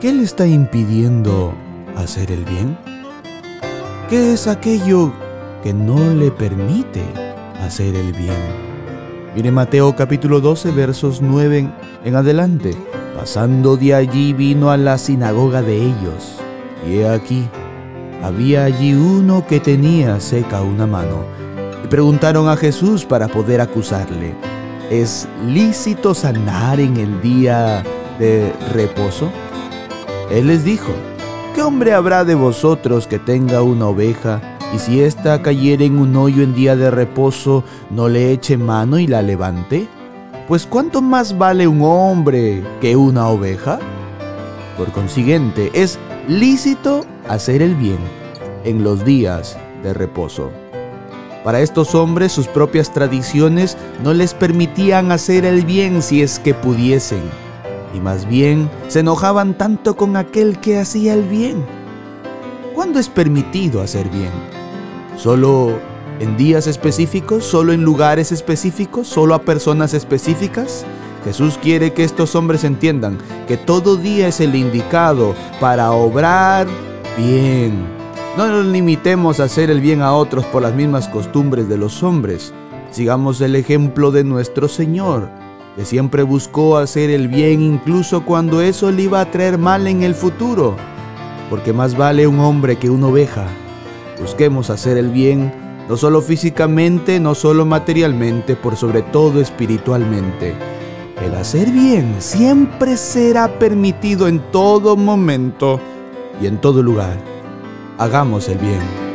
¿Qué le está impidiendo hacer el bien? ¿Qué es aquello que no le permite hacer el bien? Mire Mateo capítulo 12 versos 9 en adelante. Pasando de allí vino a la sinagoga de ellos. Y he aquí, había allí uno que tenía seca una mano. Y preguntaron a Jesús para poder acusarle, ¿es lícito sanar en el día de reposo? Él les dijo, ¿qué hombre habrá de vosotros que tenga una oveja y si ésta cayere en un hoyo en día de reposo, no le eche mano y la levante? Pues ¿cuánto más vale un hombre que una oveja? Por consiguiente, es lícito hacer el bien en los días de reposo. Para estos hombres sus propias tradiciones no les permitían hacer el bien si es que pudiesen, y más bien se enojaban tanto con aquel que hacía el bien. ¿Cuándo es permitido hacer bien? ¿Solo en días específicos, solo en lugares específicos, solo a personas específicas. Jesús quiere que estos hombres entiendan que todo día es el indicado para obrar bien. No nos limitemos a hacer el bien a otros por las mismas costumbres de los hombres. Sigamos el ejemplo de nuestro Señor, que siempre buscó hacer el bien incluso cuando eso le iba a traer mal en el futuro. Porque más vale un hombre que una oveja. Busquemos hacer el bien no solo físicamente, no solo materialmente, por sobre todo espiritualmente. El hacer bien siempre será permitido en todo momento y en todo lugar. Hagamos el bien.